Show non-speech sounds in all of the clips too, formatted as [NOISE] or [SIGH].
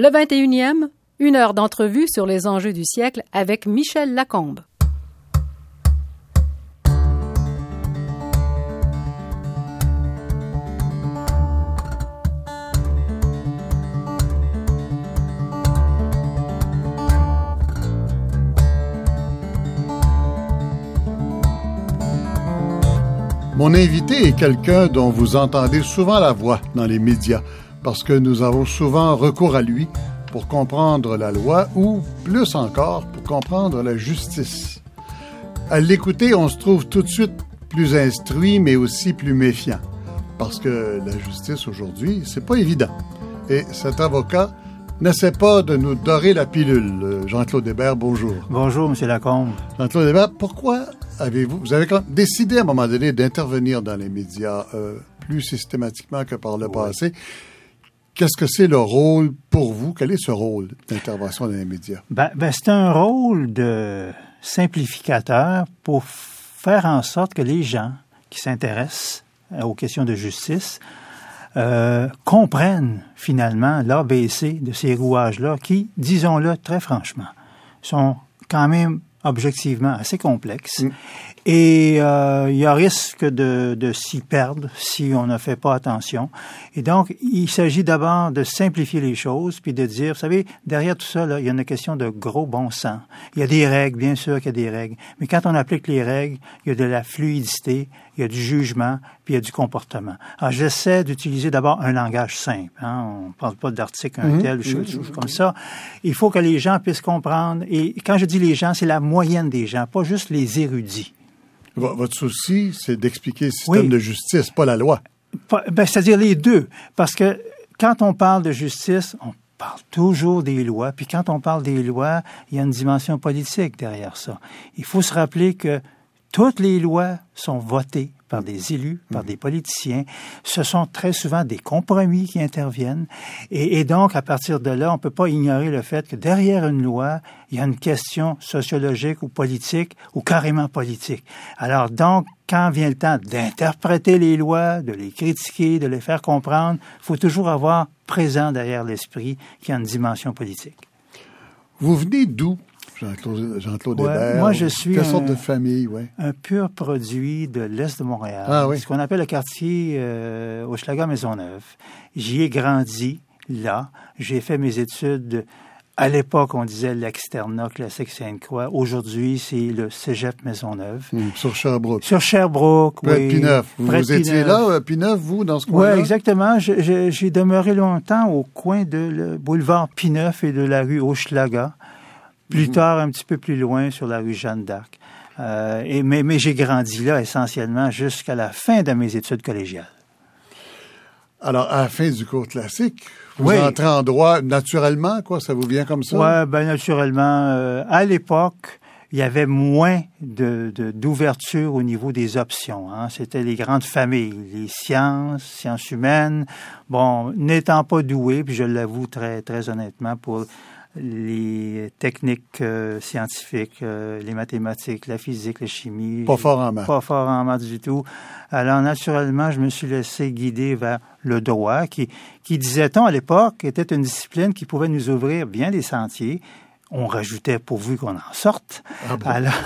Le 21e, une heure d'entrevue sur les enjeux du siècle avec Michel Lacombe. Mon invité est quelqu'un dont vous entendez souvent la voix dans les médias, parce que nous avons souvent recours à lui pour comprendre la loi ou, plus encore, pour comprendre la justice. À l'écouter, on se trouve tout de suite plus instruit, mais aussi plus méfiant, parce que la justice aujourd'hui, c'est pas évident. Et cet avocat n'essaie pas de nous dorer la pilule. Jean-Claude Hébert, bonjour. Bonjour, M. Lacombe. Jean-Claude Hébert, pourquoi avez-vous, vous avez décidé à un moment donné d'intervenir dans les médias euh, plus systématiquement que par le passé? Qu'est-ce que c'est le rôle pour vous? Quel est ce rôle d'intervention dans les médias? Ben, ben, c'est un rôle de simplificateur pour faire en sorte que les gens qui s'intéressent aux questions de justice euh, comprennent finalement l'ABC de ces rouages-là qui, disons-le très franchement, sont quand même objectivement assez complexe. Mm. Et euh, il y a risque de, de s'y perdre si on ne fait pas attention. Et donc, il s'agit d'abord de simplifier les choses, puis de dire, vous savez, derrière tout ça, là, il y a une question de gros bon sens. Il y a des règles, bien sûr qu'il y a des règles. Mais quand on applique les règles, il y a de la fluidité, il y a du jugement, puis il y a du comportement. Alors, j'essaie d'utiliser d'abord un langage simple. Hein. On ne parle pas d'article un mm-hmm. tel, mm-hmm. comme ça. Il faut que les gens puissent comprendre. Et quand je dis les gens, c'est la moyenne des gens, pas juste les érudits. Votre souci, c'est d'expliquer le système de justice, pas la loi. Ben, C'est-à-dire les deux. Parce que quand on parle de justice, on parle toujours des lois. Puis quand on parle des lois, il y a une dimension politique derrière ça. Il faut se rappeler que toutes les lois sont votées par des élus, par des politiciens. Ce sont très souvent des compromis qui interviennent. Et, donc, à partir de là, on ne peut pas ignorer le fait que derrière une loi, il y a une question sociologique ou politique ou carrément politique. Alors donc, quand vient le temps d'interpréter les lois, de les critiquer, de les faire comprendre, il faut toujours avoir présent derrière l'esprit qu'il y a une dimension politique. Vous venez d'où? Jean-Claude Jean Moi, je suis Quelle sorte de famille, ouais. un pur produit de l'Est de Montréal. Ah, oui. Ce qu'on appelle le quartier euh, Hochelaga-Maisonneuve. J'y ai grandi, là. J'ai fait mes études... À l'époque, on disait l'externat classique Sainte-Croix. Aujourd'hui, c'est le Cégep Maisonneuve. Mmh, sur Sherbrooke. Sur Sherbrooke, Près oui. Pineuf. Vous, étiez là, à Pineuf, vous, dans ce coin-là? Oui, exactement. J'ai demeuré longtemps au coin de le boulevard Pineuf et de la rue Hochelaga. Plus mhm. tard, un petit peu plus loin, sur la rue Jeanne d'Arc. Euh, et, mais, mais j'ai grandi là essentiellement jusqu'à la fin de mes études collégiales. Alors, à la fin du cours classique, vous entrez en droit naturellement, quoi? Ça vous vient comme ça? Oui, ben naturellement. Euh, à l'époque, il y avait moins de, d'ouverture au niveau des options. Hein. C'était les grandes familles, les sciences, sciences humaines. Bon, n'étant pas doué, puis je l'avoue très, très honnêtement, pour les techniques euh, scientifiques, euh, les mathématiques, la physique, la chimie. Pas fort en maths. Pas fort en maths du tout. Alors, naturellement, je me suis laissé guider vers le droit, qui, qui disait-on à l'époque, était une discipline qui pouvait nous ouvrir bien des sentiers. On rajoutait pourvu qu'on en sorte. Ah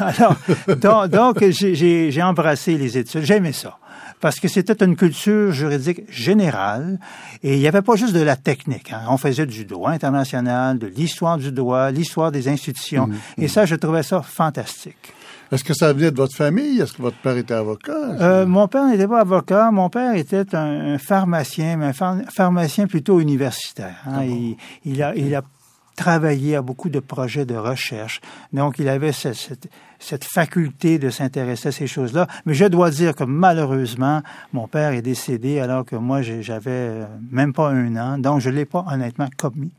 alors, donc, donc j'ai embrassé les études. J'aimais ça parce que c'était une culture juridique générale et il n'y avait pas juste de la technique. Hein. On faisait du droit international, de l'histoire du droit, l'histoire des institutions. Mmh, et mmh. ça, je trouvais ça fantastique. Est-ce que ça venait de votre famille? Est-ce que votre père était avocat? Euh, mon père n'était pas avocat. Mon père était un, pharmacien, mais un pharmacien plutôt universitaire. Hein. Ah il, il, a, il a travaillé à beaucoup de projets de recherche. Donc, il avait cette, cette, faculté de s'intéresser à ces choses-là. Mais je dois dire que malheureusement, mon père est décédé alors que moi, j'avais euh, même pas un an. Donc, je l'ai pas honnêtement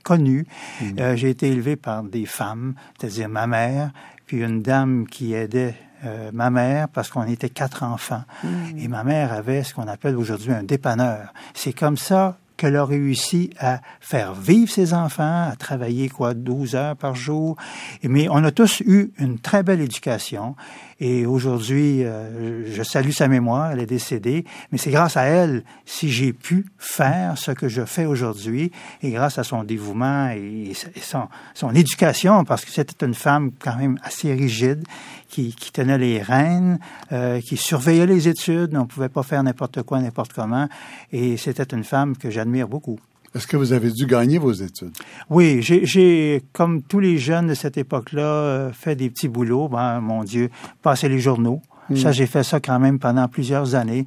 connu. Mmh. Euh, j'ai été élevé par des femmes, c'est-à-dire ma mère, puis une dame qui aidait euh, ma mère parce qu'on était quatre enfants. Mmh. Et ma mère avait ce qu'on appelle aujourd'hui un dépanneur. C'est comme ça qu'elle a réussi à faire vivre ses enfants, à travailler quoi 12 heures par jour. Mais on a tous eu une très belle éducation. Et aujourd'hui, euh, je salue sa mémoire, elle est décédée, mais c'est grâce à elle si j'ai pu faire ce que je fais aujourd'hui, et grâce à son dévouement et, son, son, éducation, parce que c'était une femme quand même assez rigide, qui, qui tenait les rênes, euh, qui surveillait les études, on ne pouvait pas faire n'importe quoi, n'importe comment, et c'était une femme que j'admire beaucoup. Est-ce que vous avez dû gagner vos études? Oui, j'ai, comme tous les jeunes de cette époque-là, euh, fait des petits boulots. Ben, mon Dieu, passer les journaux. Hmm. Ça, j'ai fait ça quand même pendant plusieurs années.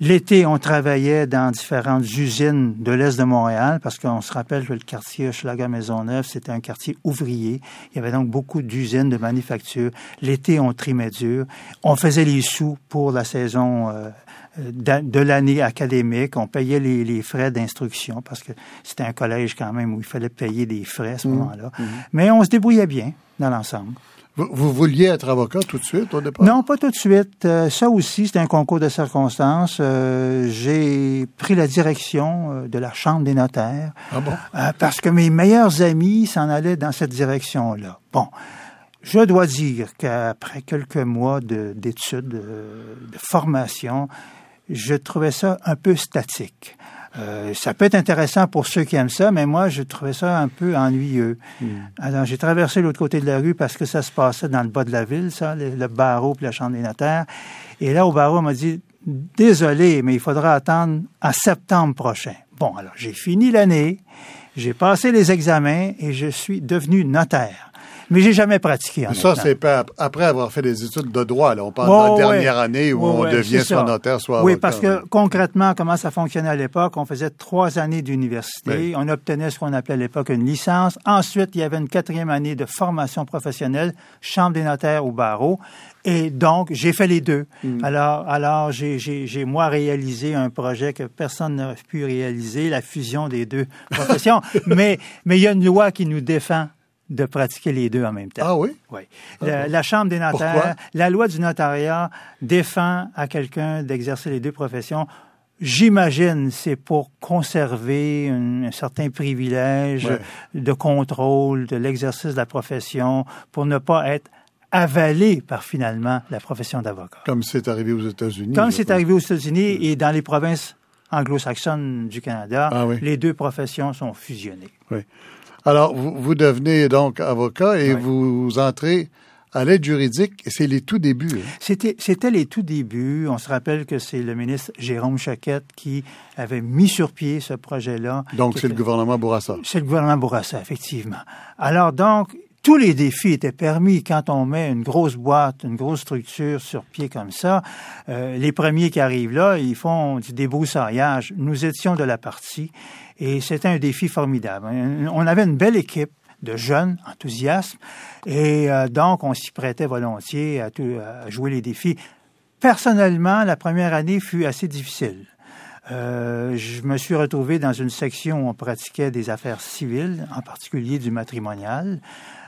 L'été, on travaillait dans différentes usines de l'Est de Montréal, parce qu'on se rappelle que le quartier Hochelaga-Maisonneuve, c'était un quartier ouvrier. Il y avait donc beaucoup d'usines de manufacture. L'été, on trimait dur. On faisait les sous pour la saison euh, de, l'année académique. On payait les, frais d'instruction parce que c'était un collège quand même où il fallait payer des frais à ce mmh. moment-là. Mmh. Mais on se débrouillait bien dans l'ensemble. Vous, vouliez être avocat tout de suite au départ? Non, pas tout de suite. Euh, ça aussi, c'était un concours de circonstances. Euh, j'ai pris la direction euh, de la Chambre des notaires. Ah bon? parce que mes meilleurs amis s'en allaient dans cette direction-là. Bon. Je dois dire qu'après quelques mois d'études, de, de, formation, je trouvais ça un peu statique. Euh, ça peut être intéressant pour ceux qui aiment ça, mais moi, je trouvais ça un peu ennuyeux. Hmm. Alors, j'ai traversé l'autre côté de la rue parce que ça se passait dans le bas de la ville, ça, le, barreau puis la chambre des notaires. Et là, au barreau, on m'a dit, désolé, mais il faudra attendre à septembre prochain. Bon, alors, j'ai fini l'année, j'ai passé les examens et je suis devenu notaire mais j'ai jamais pratiqué. En ça, c'est après avoir fait des études de droit. Là. On parle de la dernière année où on devient soit notaire, soit Oui, parce que concrètement, comment ça fonctionnait à l'époque, on faisait trois années d'université. On obtenait ce qu'on appelait à l'époque une licence. Ensuite, il y avait une quatrième année de formation professionnelle, chambre des notaires ou barreau. Et donc, j'ai fait les deux. Mm. Alors, alors j'ai, moi réalisé un projet que personne n'aurait pu réaliser, la fusion des deux professions. [LAUGHS] mais, mais il y a une loi qui nous défend de pratiquer les deux en même temps. Ah oui? Oui. Ah la, Chambre des notaires, la loi du notariat défend à quelqu'un d'exercer les deux professions. J'imagine c'est pour conserver un, certain privilège de contrôle de l'exercice de la profession, pour ne pas être avalé par finalement la profession d'avocat. Comme c'est arrivé aux États-Unis. Comme c'est arrivé aux États-Unis et dans les provinces anglo-saxonnes du Canada, ah les deux professions sont fusionnées. Oui. Alors, vous, devenez donc avocat et vous entrez à l'aide juridique, c'est les tout débuts. Hein? C'était, c'était les tout débuts. On se rappelle que c'est le ministre Jérôme Chaquette qui avait mis sur pied ce projet-là. Donc, c'est le gouvernement Bourassa. C'est le gouvernement Bourassa, effectivement. Alors, donc, tous les défis étaient permis quand on met une grosse boîte, une grosse structure sur pied comme ça. Euh, les premiers qui arrivent là, ils font du débroussaillage. Nous étions de la partie et c'était un défi formidable. On avait une belle équipe de jeunes enthousiastes et euh, donc on s'y prêtait volontiers à, à, jouer les défis. Personnellement, la première année fut assez difficile. Euh, je me suis retrouvé dans une section où on pratiquait des affaires civiles, en particulier du matrimonial.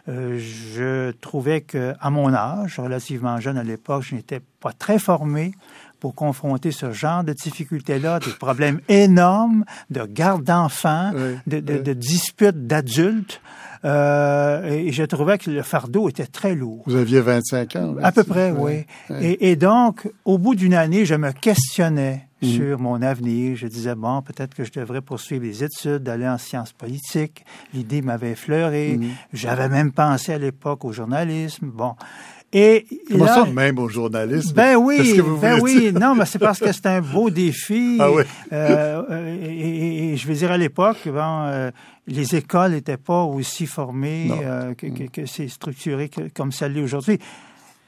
Euh, je trouvais que, à mon âge, relativement jeune à l'époque, je n'étais pas très formé pour confronter ce genre de difficultés-là, des problèmes énormes de garde d'enfants, de, de, disputes d'adultes. Euh, et je trouvais que le fardeau était très lourd. Vous aviez 25 ans. À peu près, oui. Et, et, donc, au bout d'une année, je me questionnais mhm. sur mon avenir. Je disais, bon, peut-être que je devrais poursuivre les études, d'aller en sciences politiques. L'idée m'avait effleuré. Mhm. J'avais même pensé à l'époque au journalisme. Bon. Et Comment ça, même au journalisme? Ben oui, ben oui. Non, mais c'est parce que c'est un beau défi. Ah oui. Euh, et, je veux dire, à l'époque, bon, euh, les écoles n'étaient pas aussi formées euh, que, que, que c'est structuré comme ça l'est aujourd'hui.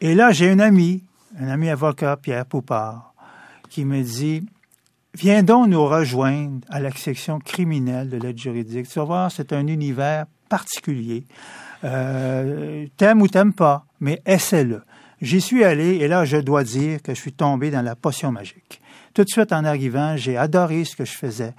Et là, j'ai un ami, un ami avocat, Pierre Poupard, qui me dit, viens donc nous rejoindre à la section criminelle de l'aide juridique. Tu vas voir, c'est un univers particulier. Euh, t'aimes ou t'aimes pas, mais essaie-le. J'y suis allé et là, je dois dire que je suis tombé dans la potion magique. Tout de suite en arrivant, j'ai adoré ce que je faisais.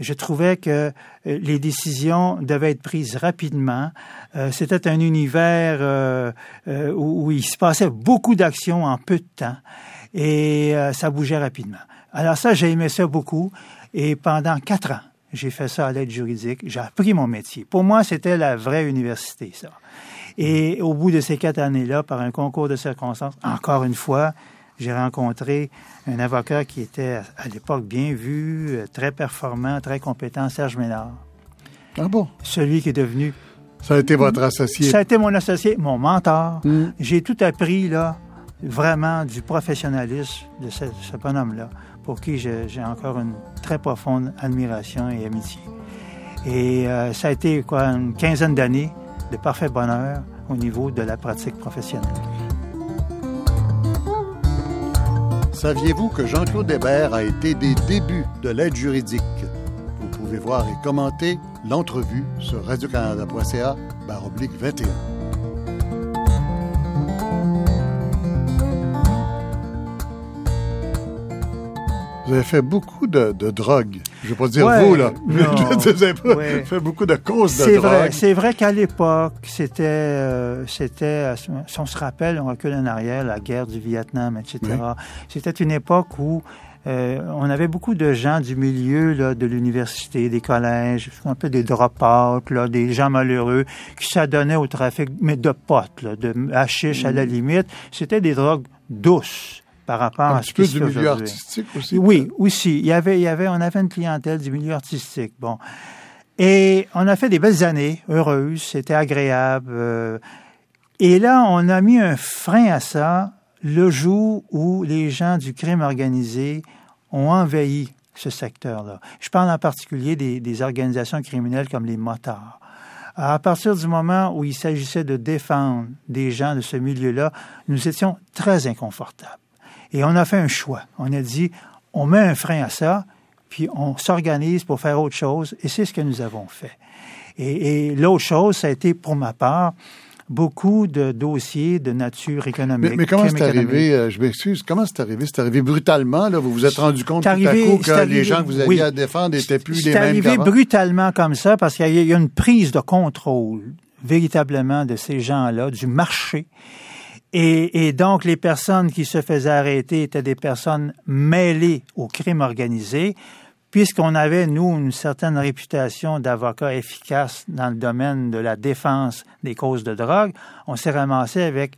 Je trouvais que euh, les décisions devaient être prises rapidement. Euh, c'était un univers euh, où, où, il se passait beaucoup d'actions en peu de temps et ça bougeait rapidement. Alors ça, j'ai aimé ça beaucoup et pendant quatre ans, j'ai fait ça à l'aide juridique, j'ai appris mon métier. Pour moi, c'était la vraie université, ça. Et au bout de ces quatre années-là, par un concours de circonstances, encore une fois, j'ai rencontré un avocat qui était à l'époque bien vu, très performant, très compétent, Serge Ménard. Ah bon? Celui qui est devenu. Ça a été votre associé? Ça a été mon associé, mon mentor. Mm. J'ai tout appris, là, vraiment du professionnalisme de ce, ce bonhomme-là, pour qui j'ai encore une très profonde admiration et amitié. Et euh, ça a été, quoi, une quinzaine d'années de parfait bonheur au niveau de la pratique professionnelle. Saviez-vous que Jean-Claude Hébert a été des débuts de l'aide juridique? Vous pouvez voir et commenter l'entrevue sur radiocanada.ca baroblique 21. Vous avez fait beaucoup de, de drogue. Je ne vais pas dire Ouais, vous, là. [LAUGHS] non. [LAUGHS] vous avez pas- Ouais. fait beaucoup de causes de C'est drogue. vrai, c'est vrai qu'à l'époque, c'était, euh, c'était, si on se rappelle, on recule en arrière, la guerre du Vietnam, etc. Oui. C'était une époque où euh, on avait beaucoup de gens du milieu là, de l'université, des collèges, un peu des drop-out, là, des gens malheureux qui s'adonnaient au trafic, mais de potes, là, de hashish à la limite. C'était des drogues douces par rapport Un à ce qui se du fait milieu aujourd'hui. artistique aussi. Oui, aussi. Il y avait, il y avait, on avait une clientèle du milieu artistique. Bon. Et on a fait des belles années, heureuses, c'était agréable. euh, et là, on a mis un frein à ça le jour où les gens du crime organisé ont envahi ce secteur-là. Je parle en particulier des, des organisations criminelles comme les motards. À partir du moment où il s'agissait de défendre des gens de ce milieu-là, nous étions très inconfortables. Et on a fait un choix. On a dit, on met un frein à ça, puis on s'organise pour faire autre chose, et c'est ce que nous avons fait. Et, et l'autre chose, ça a été, pour ma part, beaucoup de dossiers de nature économique. Mais, mais comment c'est arrivé, euh, je m'excuse, comment c'est arrivé? C'est arrivé brutalement, là, vous vous êtes rendu compte C'est tout arrivé- à coup que c'est arrivé- les gens que vous aviez oui. à défendre n'étaient plus les C'est mêmes arrivé qu'avant? brutalement comme ça parce qu'il y a une prise de contrôle véritablement de ces gens-là, du marché. Et, donc, les personnes qui se faisaient arrêter étaient des personnes mêlées au crime organisé, puisqu'on avait, nous, une certaine réputation d'avocats efficaces dans le domaine de la défense des causes de drogue, on s'est ramassé avec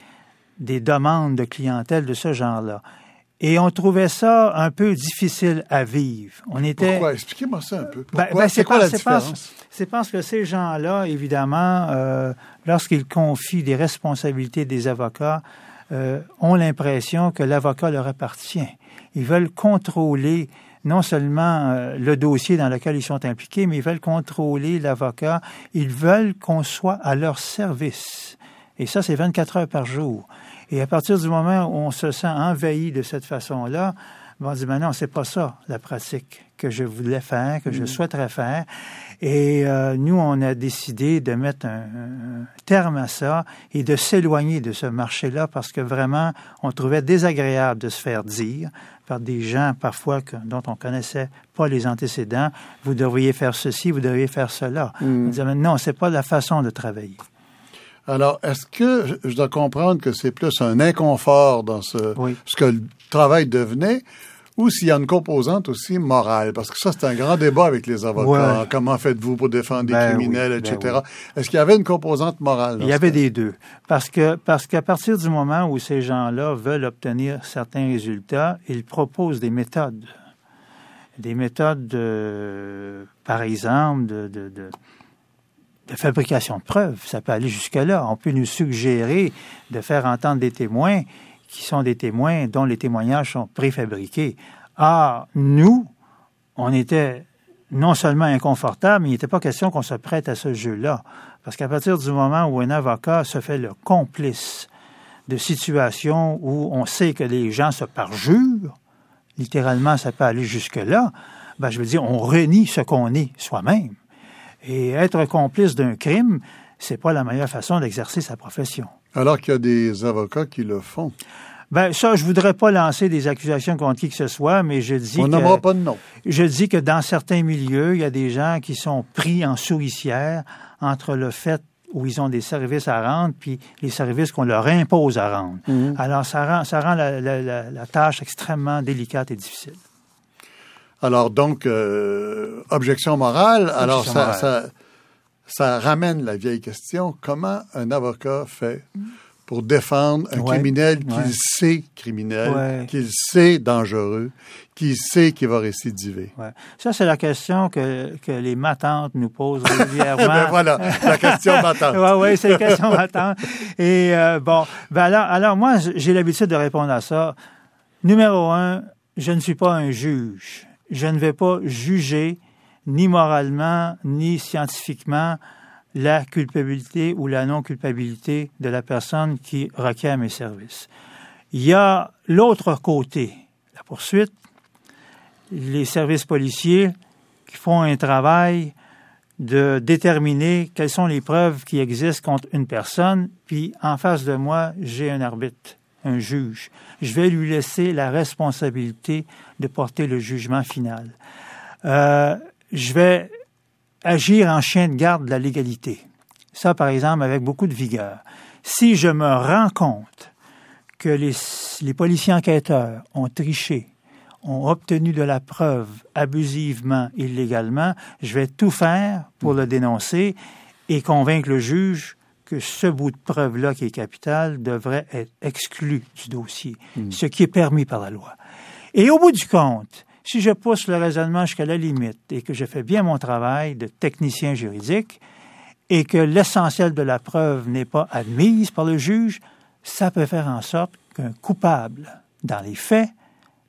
des demandes de clientèle de ce genre-là. Et on trouvait ça un peu difficile à vivre. On était... Pourquoi? Expliquez-moi ça un peu. Ben, ben, c'est quoi la différence? C'est parce que ces gens-là, évidemment, euh, lorsqu'ils confient des responsabilités des avocats, euh, ont l'impression que l'avocat leur appartient. Ils veulent contrôler non seulement euh, le dossier dans lequel ils sont impliqués, mais ils veulent contrôler l'avocat. Ils veulent qu'on soit à leur service. Et ça, c'est 24 heures par jour. Et à partir du moment où on se sent envahi de cette façon-là, ben, on dit, maintenant, c'est pas ça, la pratique que je voulais faire, que je souhaiterais faire. Et euh, nous, on a décidé de mettre un, un terme à ça et de s'éloigner de ce marché-là parce que vraiment, on trouvait désagréable de se faire dire par des gens parfois que- dont on connaissait pas les antécédents, vous devriez faire ceci, vous devriez faire cela. On disait, mais non, c'est pas la façon de travailler. Alors, est-ce que je- dois comprendre que c'est plus un inconfort dans ce, Oui. ce que le travail devenait, ou s'il y a une composante aussi morale? Parce que ça, c'est un grand débat avec les avocats. Ouais. Comment faites-vous pour défendre des Ben criminels, oui, ben etc. Est-ce qu'il y avait une composante morale? Il y avait des deux. Parce que parce qu'à partir du moment où ces gens-là veulent obtenir certains résultats, ils proposent des méthodes. Des méthodes, de, par exemple, de, de, de, de fabrication de preuves. Ça peut aller jusque-là. On peut nous suggérer de faire entendre des témoins qui sont des témoins dont les témoignages sont préfabriqués. Ah, nous, on était non seulement inconfortable, mais il n'était pas question qu'on se prête à ce jeu-là. Parce qu'à partir du moment où un avocat se fait le complice de situations où on sait que les gens se parjurent, littéralement, ça peut aller jusque-là, ben, je veux dire, on renie ce qu'on est soi-même. Et être complice d'un crime, c'est pas la meilleure façon d'exercer sa profession. Alors qu'il y a des avocats qui le font. Ben, ça, je voudrais pas lancer des accusations contre qui que ce soit, mais je dis On que... pas de nom. Je dis que dans certains milieux, il y a des gens qui sont pris en souricière entre le fait où ils ont des services à rendre puis les services qu'on leur impose à rendre. Alors, ça rend, ça rend la, la- la- la tâche extrêmement délicate et difficile. Alors donc, euh, objection morale. alors ça, morale. ça, ça ramène la vieille question comment un avocat fait pour défendre un Ouais, criminel qu'il ouais. sait criminel, Ouais. qu'il sait dangereux, qu'il sait qu'il va récidiver? Ça, c'est la question que, que les matantes nous posent [LAUGHS] régulièrement. Ben voilà, la question [LAUGHS] m'attend. Oui, oui, c'est la question matantes. Et euh, bon, ben alors, alors moi, j'ai l'habitude de répondre à ça. Numéro un, je ne suis pas un juge. Je ne vais pas juger ni moralement, ni scientifiquement la culpabilité ou la non-culpabilité de la personne qui requiert mes services. Il y a l'autre côté, la poursuite, les services policiers qui font un travail de déterminer quelles sont les preuves qui existent contre une personne, puis en face de moi, j'ai un arbitre, un juge. Je vais lui laisser la responsabilité de porter le jugement final. Euh, je vais agir en chien de garde de la légalité. Ça, par exemple, avec beaucoup de vigueur. Si je me rends compte que les, les policiers enquêteurs ont triché, ont obtenu de la preuve abusivement, illégalement, je vais tout faire pour le dénoncer et convaincre le juge que ce bout de preuve-là, qui est capital, devrait être exclu du dossier, ce qui est permis par la loi. Et au bout du compte, si je pousse le raisonnement jusqu'à la limite et que je fais bien mon travail de technicien juridique et que l'essentiel de la preuve n'est pas admise par le juge, ça peut faire en sorte qu'un coupable, dans les faits,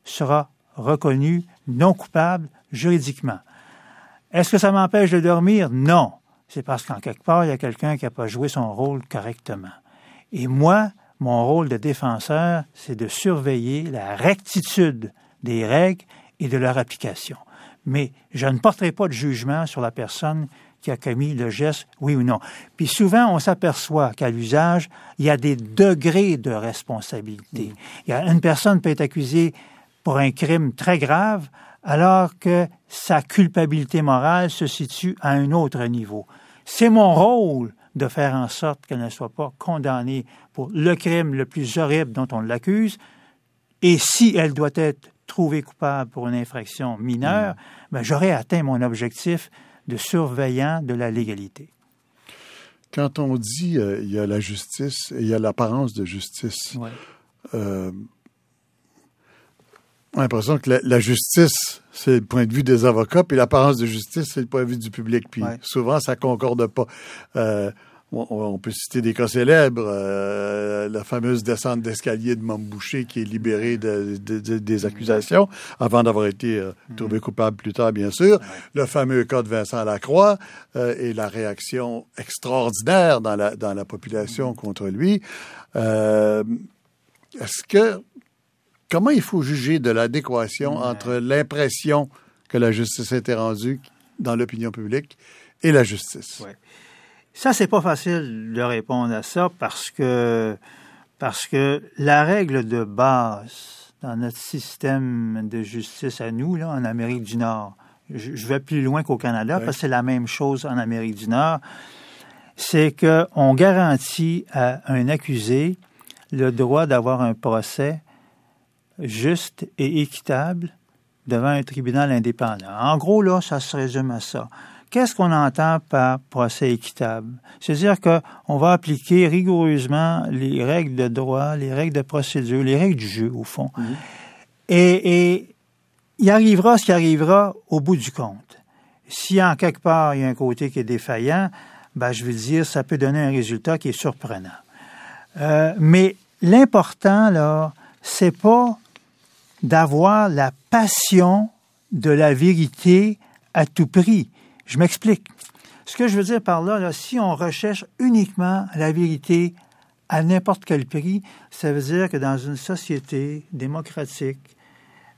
sera reconnu non coupable juridiquement. Est-ce que ça m'empêche de dormir? Non. C'est parce qu'en quelque part, il y a quelqu'un qui n'a pas joué son rôle correctement. Et moi, mon rôle de défenseur, c'est de surveiller la rectitude des règles et de leur application. Mais je ne porterai pas de jugement sur la personne qui a commis le geste, oui ou non. Puis souvent, on s'aperçoit qu'à l'usage, il y a des degrés de responsabilité. Il y a une personne peut être accusée pour un crime très grave, alors que sa culpabilité morale se situe à un autre niveau. C'est mon rôle de faire en sorte qu'elle ne soit pas condamnée pour le crime le plus horrible dont on l'accuse, et si elle doit être trouvée coupable pour une infraction mineure, ben, j'aurai atteint mon objectif de surveillant de la légalité. Quand on dit euh, il y a la justice et il y a l'apparence de justice, Ouais. euh, on a l'impression que la, la justice, c'est le point de vue des avocats, puis l'apparence de justice, c'est le point de vue du public. Puis Ouais. souvent, ça concorde pas. Euh, on, peut citer des cas célèbres, euh, la fameuse descente d'escalier de Mambouché qui est libéré de- de- de- des accusations avant d'avoir été euh, trouvé coupable plus tard, bien sûr. Le fameux cas de Vincent Lacroix euh, et la réaction extraordinaire dans la, dans la population contre lui. Euh, Est-ce que comment il faut juger de l'adéquation entre l'impression que la justice a été rendue dans l'opinion publique et la justice? Ouais. Ça, c'est pas facile de répondre à ça parce que, parce que la règle de base dans notre système de justice à nous, là, en Amérique du Nord, je, vais plus loin qu'au Canada parce que c'est la même chose en Amérique du Nord, c'est qu'on garantit à un accusé le droit d'avoir un procès juste et équitable devant un tribunal indépendant. En gros, là, ça se résume à ça. Qu'est-ce qu'on entend par procès équitable? C'est-à-dire qu'on va appliquer rigoureusement les règles de droit, les règles de procédure, les règles du jeu, au fond. Et, et il arrivera ce qui arrivera au bout du compte. Si en quelque part il y a un côté qui est défaillant, ben, je veux dire, ça peut donner un résultat qui est surprenant. Euh, mais l'important, là, c'est pas d'avoir la passion de la vérité à tout prix. Je m'explique. Ce que je veux dire par là, là, si on recherche uniquement la vérité à n'importe quel prix, ça veut dire que dans une société démocratique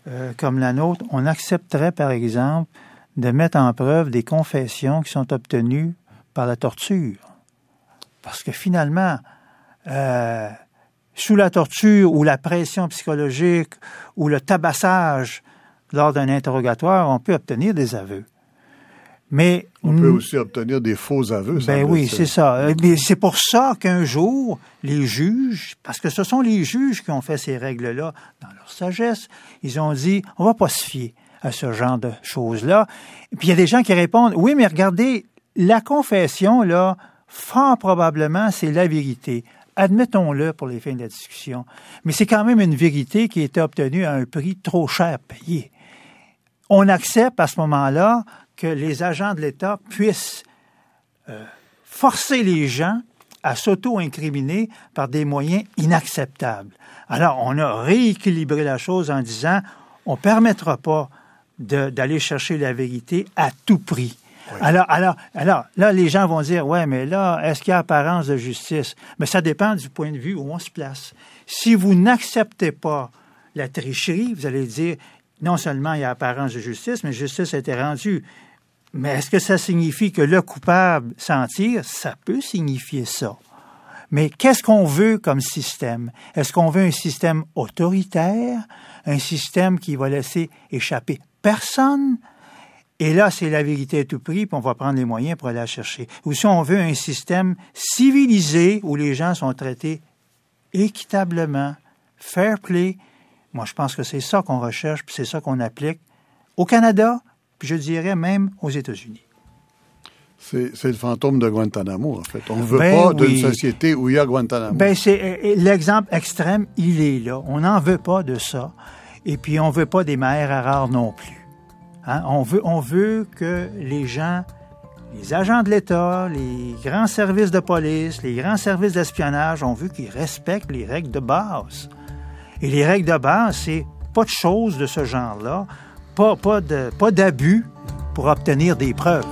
euh, comme la nôtre, on accepterait, par exemple, de mettre en preuve des confessions qui sont obtenues par la torture. Parce que finalement, euh, sous la torture ou la pression psychologique ou le tabassage lors d'un interrogatoire, on peut obtenir des aveux. Mais On peut aussi obtenir des faux aveux. ben oui, c'est ça. Euh, Mais c'est pour ça qu'un jour, les juges, parce que ce sont les juges qui ont fait ces règles-là dans leur sagesse, ils ont dit, on va pas se fier à ce genre de choses-là. Puis il y a des gens qui répondent, oui, mais regardez, la confession, là, fort probablement, c'est la vérité. Admettons-le pour les fins de la discussion. Mais c'est quand même une vérité qui a été obtenue à un prix trop cher payé. On accepte à ce moment-là que les agents de l'État puissent euh, forcer les gens à s'auto-incriminer par des moyens inacceptables. Alors, on a rééquilibré la chose en disant, on ne permettra pas d'aller chercher la vérité à tout prix. Alors, alors, alors, là, les gens vont dire, ouais, mais là, est-ce qu'il y a apparence de justice? Mais ça dépend du point de vue où on se place. Si vous n'acceptez pas la tricherie, vous allez dire, non seulement il y a apparence de justice, mais justice a été rendue. Mais est-ce que ça signifie que le coupable s'en tire? Ça peut signifier ça. Mais qu'est-ce qu'on veut comme système? Est-ce qu'on veut un système autoritaire, un système qui va laisser échapper personne? Et là, c'est la vérité à tout prix, puis on va prendre les moyens pour aller la chercher. Ou si on veut un système civilisé où les gens sont traités équitablement, fair play, moi je pense que c'est ça qu'on recherche, puis c'est ça qu'on applique au Canada, puis je dirais même aux États-Unis. C'est le fantôme de Guantanamo, en fait. On ne veut ben pas d'une société où il y a Guantanamo. Ben, c'est euh, euh, l'exemple extrême, il est là. On n'en veut pas de ça. Et puis, on ne veut pas des mers rares non plus. Hein? On, veut, on veut que les gens, les agents de l'État, les grands services de police, les grands services d'espionnage, on veut qu'ils respectent les règles de base. Et les règles de base, c'est pas de choses de ce genre-là pas, pas d'abus pour obtenir des preuves.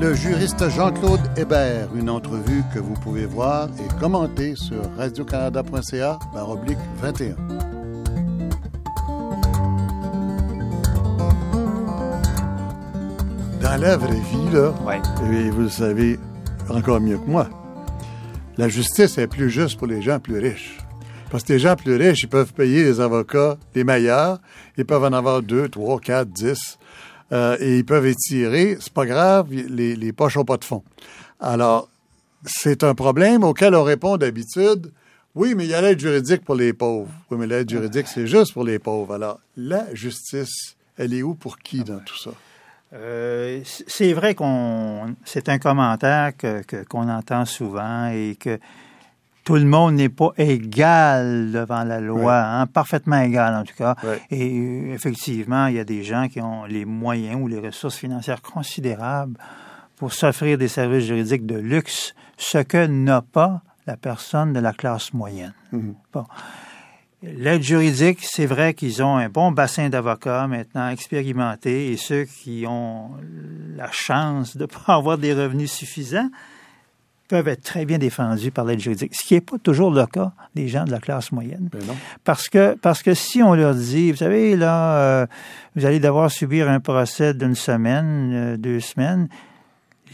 Le juriste Jean-Claude Hébert, une entrevue que vous pouvez voir et commenter sur radiocanada.ca oblique 21. Dans la vraie vie, là, et vous le savez encore mieux que moi, la justice est plus juste pour les gens plus riches. Parce que les gens plus riches, ils peuvent payer les avocats les meilleurs. Ils peuvent en avoir deux, trois, quatre, dix. Euh, et ils peuvent étirer. C'est pas grave, les, les poches n'ont pas de fond. Alors, c'est un problème auquel on répond d'habitude. Oui, mais il y a l'aide juridique pour les pauvres. Oui, mais l'aide juridique, c'est juste pour les pauvres. Alors, la justice, elle est où pour qui dans tout ça? Euh, c'est vrai qu'on c'est un commentaire que qu'on entend souvent et que tout le monde n'est pas égal devant la loi, hein, parfaitement égal en tout cas. Et euh, effectivement, il y a des gens qui ont les moyens ou les ressources financières considérables pour s'offrir des services juridiques de luxe, ce que n'a pas la personne de la classe moyenne. Mhm. Bon. L'aide juridique, c'est vrai qu'ils ont un bon bassin d'avocats maintenant expérimentés et ceux qui ont la chance de ne pas avoir des revenus suffisants peuvent être très bien défendus par l'aide juridique, ce qui n'est pas toujours le cas des gens de la classe moyenne. Ben parce que parce que si on leur dit, vous savez, là, euh, vous allez devoir subir un procès d'une semaine, euh, deux semaines,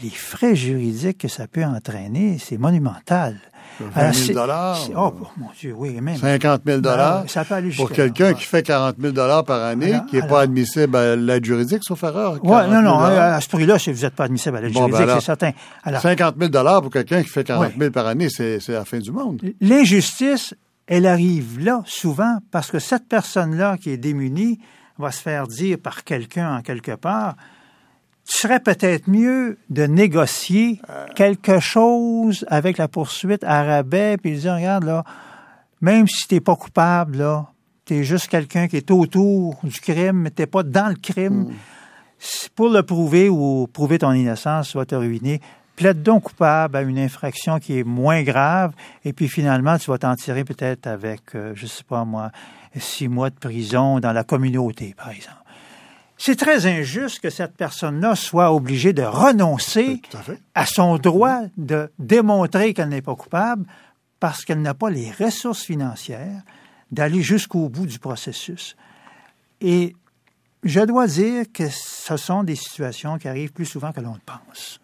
les frais juridiques que ça peut entraîner, c'est monumental. 20 000 dollars. Oh, mon Dieu, oui, même. 50 000 dollars. Pour quelqu'un qui fait 40 000 dollars par année, qui n'est pas admissible à l'aide juridique, sauf erreur. Oui, non, non, à ce prix-là, vous n'êtes pas admissible à l'aide juridique, ben c'est certain. Alors, 50 000 dollars pour quelqu'un qui fait 40 000 par année, c'est la fin du monde. L'injustice, elle arrive là, souvent, parce que cette personne-là qui est démunie va se faire dire par quelqu'un en quelque part, tu serais peut-être mieux de négocier quelque chose avec la poursuite à rabais, puis dire, regarde, là, même si t'es pas coupable, là, t'es juste quelqu'un qui est autour du crime, mais t'es pas dans le crime. Mm. Pour le prouver ou prouver ton innocence, tu vas te ruiner. Plaide donc coupable à une infraction qui est moins grave, et puis finalement, tu vas t'en tirer peut-être avec, euh, je sais pas moi, six mois de prison dans la communauté, par exemple. C'est très injuste que cette personne-là soit obligée de renoncer à, son droit de démontrer qu'elle n'est pas coupable parce qu'elle n'a pas les ressources financières d'aller jusqu'au bout du processus. Et je dois dire que ce sont des situations qui arrivent plus souvent que l'on le pense.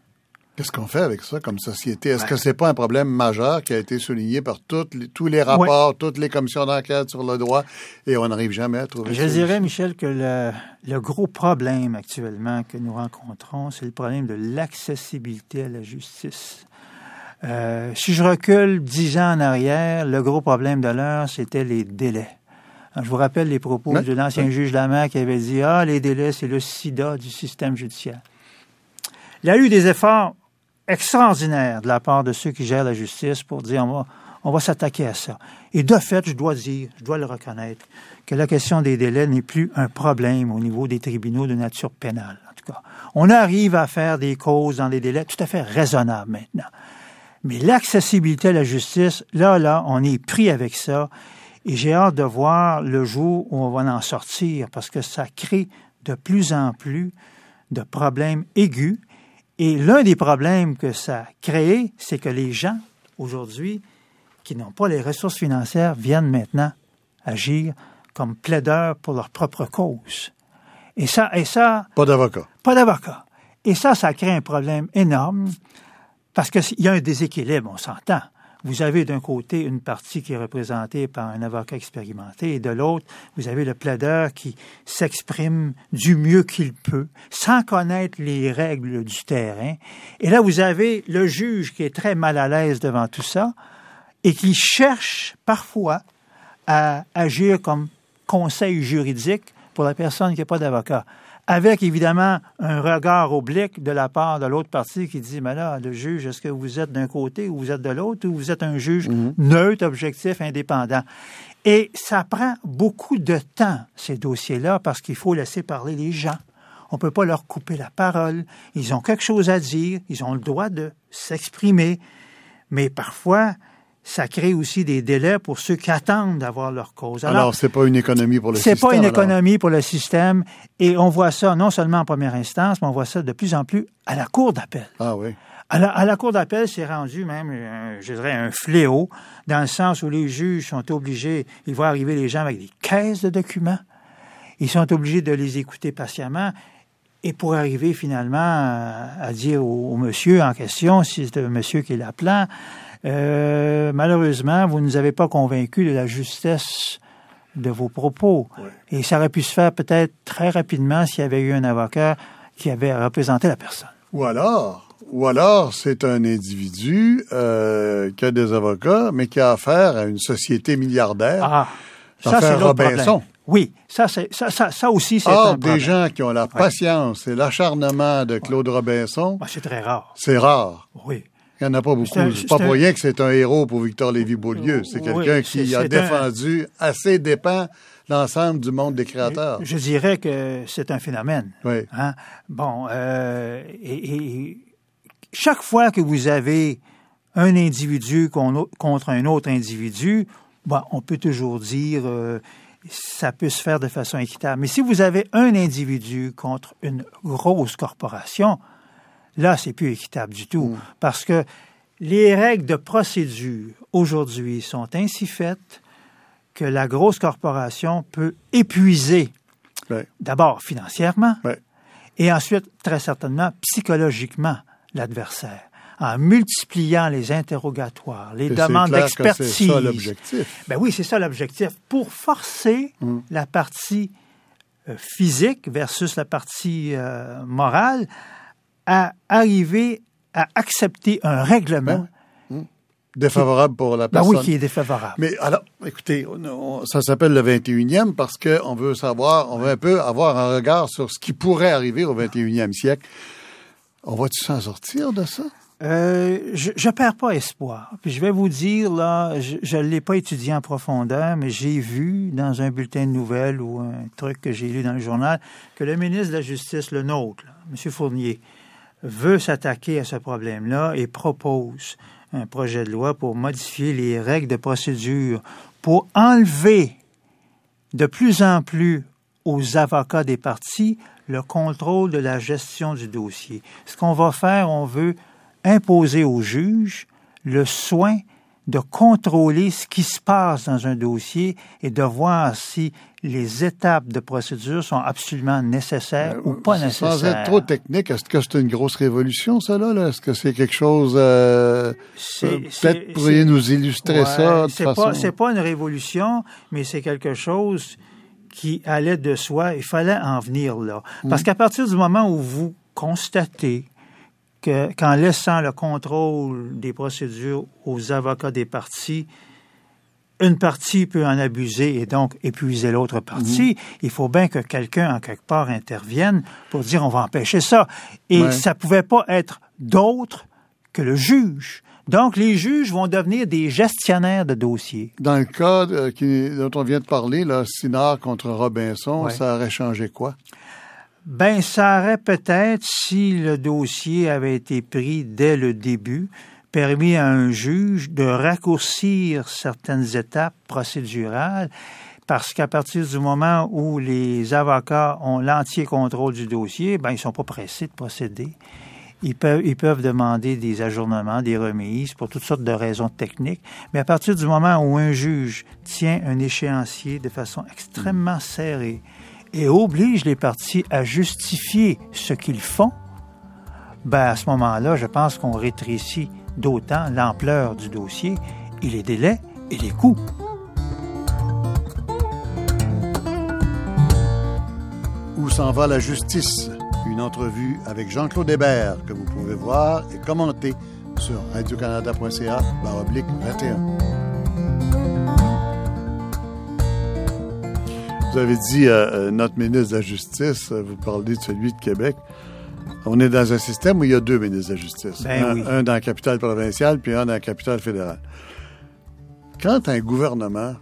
Qu'est-ce qu'on fait avec ça comme société? Est-ce que c'est pas un problème majeur qui a été souligné par toutes tous les rapports, toutes les commissions d'enquête sur le droit? Et on n'arrive jamais à trouver Je dirais, Michel, que le, le, gros problème actuellement que nous rencontrons, c'est le problème de l'accessibilité à la justice. Euh, si je recule dix ans en arrière, le gros problème de l'heure, c'était les délais. Je vous rappelle les propos de l'ancien juge Lamain qui avait dit Ah, les délais, c'est le sida du système judiciaire. Il y a eu des efforts extraordinaires de la part de ceux qui gèrent la justice pour dire on va, on va s'attaquer à ça. Et de fait, je dois dire, je dois le reconnaître, que la question des délais n'est plus un problème au niveau des tribunaux de nature pénale. En tout cas, on arrive à faire des causes dans des délais tout à fait raisonnables maintenant. Mais l'accessibilité à la justice, là, là, on est pris avec ça. Et j'ai hâte de voir le jour où on va en sortir parce que ça crée de plus en plus de problèmes aigus. Et l'un des problèmes que ça crée, c'est que les gens, aujourd'hui, qui n'ont pas les ressources financières, viennent maintenant agir comme plaideurs pour leur propre cause. Et ça, et ça. Pas d'avocat. Pas d'avocat. Et ça, ça crée un problème énorme parce qu'il y a un déséquilibre, on s'entend. Vous avez d'un côté une partie qui est représentée par un avocat expérimenté et de l'autre, vous avez le plaideur qui s'exprime du mieux qu'il peut, sans connaître les règles du terrain. Et là, vous avez le juge qui est très mal à l'aise devant tout ça et qui cherche parfois à agir comme conseil juridique pour la personne qui n'a pas d'avocat avec évidemment un regard oblique de la part de l'autre partie qui dit, mais là, le juge, est-ce que vous êtes d'un côté ou vous êtes de l'autre ou vous êtes un juge mhm. neutre, objectif, indépendant? Et ça prend beaucoup de temps, ces dossiers-là, parce qu'il faut laisser parler les gens. On ne peut pas leur couper la parole. Ils ont quelque chose à dire. Ils ont le droit de s'exprimer. Mais parfois, ça crée aussi des délais pour ceux qui attendent d'avoir leur cause. Alors, alors c'est pas une économie pour le système. C'est pas une économie pour le système. Et on voit ça non seulement en première instance, mais on voit ça de plus en plus à la cour d'appel. Ah oui. À la, à la cour d'appel, c'est rendu même, euh, je dirais, un fléau, dans le sens où les juges sont obligés, ils voient arriver les gens avec des caisses de documents, ils sont obligés de les écouter patiemment, et pour arriver finalement à, dire au, monsieur en question, si c'est un monsieur qui l'appelant, euh, malheureusement, vous ne nous avez pas convaincus de la justesse de vos propos. Et ça aurait pu se faire peut-être très rapidement s'il y avait eu un avocat qui avait représenté la personne. Ou alors, ou alors c'est un individu euh, qui a des avocats, mais qui a affaire à une société milliardaire. Ah, ça c'est Robinson. Oui, ça, c'est, ça, ça, ça aussi, c'est ah, des gens qui ont la patience et l'acharnement de Claude Robinson. Ah, c'est très rare. C'est rare. Oui. Il n'y en a pas beaucoup. C'est pas pour rien que c'est un héros pour Victor Lévy-Beaulieu. C'est quelqu'un qui a défendu assez dépend l'ensemble du monde des créateurs. Je dirais que c'est un phénomène. Oui. Hein? Bon, euh, et, chaque fois que vous avez un individu contre un autre individu, bon, on peut toujours dire euh, ça peut se faire de façon équitable. Mais si vous avez un individu contre une grosse corporation, Là, c'est plus équitable du tout, mm. parce que les règles de procédure aujourd'hui sont ainsi faites que la grosse corporation peut épuiser, d'abord financièrement, et ensuite, très certainement, psychologiquement, l'adversaire en multipliant les interrogatoires, les demandes d'expertise. C'est ça l'objectif. Ben oui, c'est ça l'objectif. Pour forcer mm. la partie euh, physique versus la partie euh, morale à arriver à accepter un règlement. Hein? Hein? Défavorable pour la personne. Ben oui, qui est défavorable. Mais alors, écoutez, ça s'appelle le 21e parce qu'on veut savoir, on veut un peu avoir un regard sur ce qui pourrait arriver au 21e siècle. On va-tu s'en sortir de ça? Euh, je, je perds pas espoir. Puis je vais vous dire, là, je ne l'ai pas étudié en profondeur, mais j'ai vu dans un bulletin de nouvelles ou un truc que j'ai lu dans le journal que le ministre de la Justice, le nôtre, M. Fournier, veut s'attaquer à ce problème-là et propose un projet de loi pour modifier les règles de procédure, pour enlever de plus en plus aux avocats des partis le contrôle de la gestion du dossier. Ce qu'on va faire, on veut imposer aux juges le soin de contrôler ce qui se passe dans un dossier et de voir si les étapes de procédure sont absolument nécessaires ou pas nécessaires. Sans être trop technique, est-ce que c'est une grosse révolution, ça, là? Est-ce que c'est quelque chose... Euh, euh Peut-être pourriez nous illustrer ça de c'est Pas, c'est pas une révolution, mais c'est quelque chose qui allait de soi. Il fallait en venir là. Parce mmh. qu'à partir du moment où vous constatez qu'en laissant le contrôle des procédures aux avocats des parties, une partie peut en abuser et donc épuiser l'autre partie. Mhm. Il faut bien que quelqu'un, en quelque part, intervienne pour dire on va empêcher ça. Et ça pouvait pas être d'autre que le juge. Donc, les juges vont devenir des gestionnaires de dossiers. Dans le cas dont on vient de parler, là, Sinard contre Robinson, ça aurait changé quoi? Ben, ça aurait peut-être, si le dossier avait été pris dès le début, permis à un juge de raccourcir certaines étapes procédurales parce qu'à partir du moment où les avocats ont l'entier contrôle du dossier, ben, ils sont pas pressés de procéder. Ils peuvent, ils peuvent demander des ajournements, des remises pour toutes sortes de raisons techniques. Mais à partir du moment où un juge tient un échéancier de façon extrêmement serrée et oblige les parties à justifier ce qu'ils font, ben à ce moment-là, je pense qu'on rétrécit d'autant l'ampleur du dossier et les délais et les coûts. Où s'en va la justice? Une entrevue avec Jean-Claude Hébert que vous pouvez voir et commenter sur radiocanada.ca 21. Vous avez dit euh, euh, notre ministre de la Justice, euh, vous parlez de celui de Québec. On est dans un système où il y a deux ministres de la Justice. Ben un, dans la capitale provinciale, puis un dans la capitale fédérale. Quand un gouvernement